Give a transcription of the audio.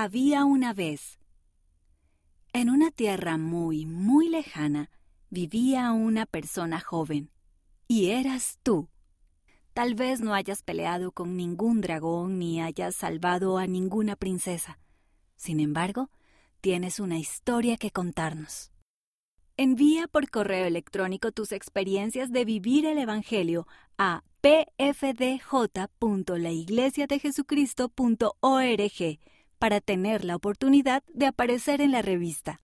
Había una vez. En una tierra muy, muy lejana, vivía una persona joven. Y eras tú. Tal vez no hayas peleado con ningún dragón ni hayas salvado a ninguna princesa. Sin embargo, tienes una historia que contarnos. Envía por correo electrónico tus experiencias de vivir el Evangelio a pfdj.laiglesiadejesucristo.org para tener la oportunidad de aparecer en la revista.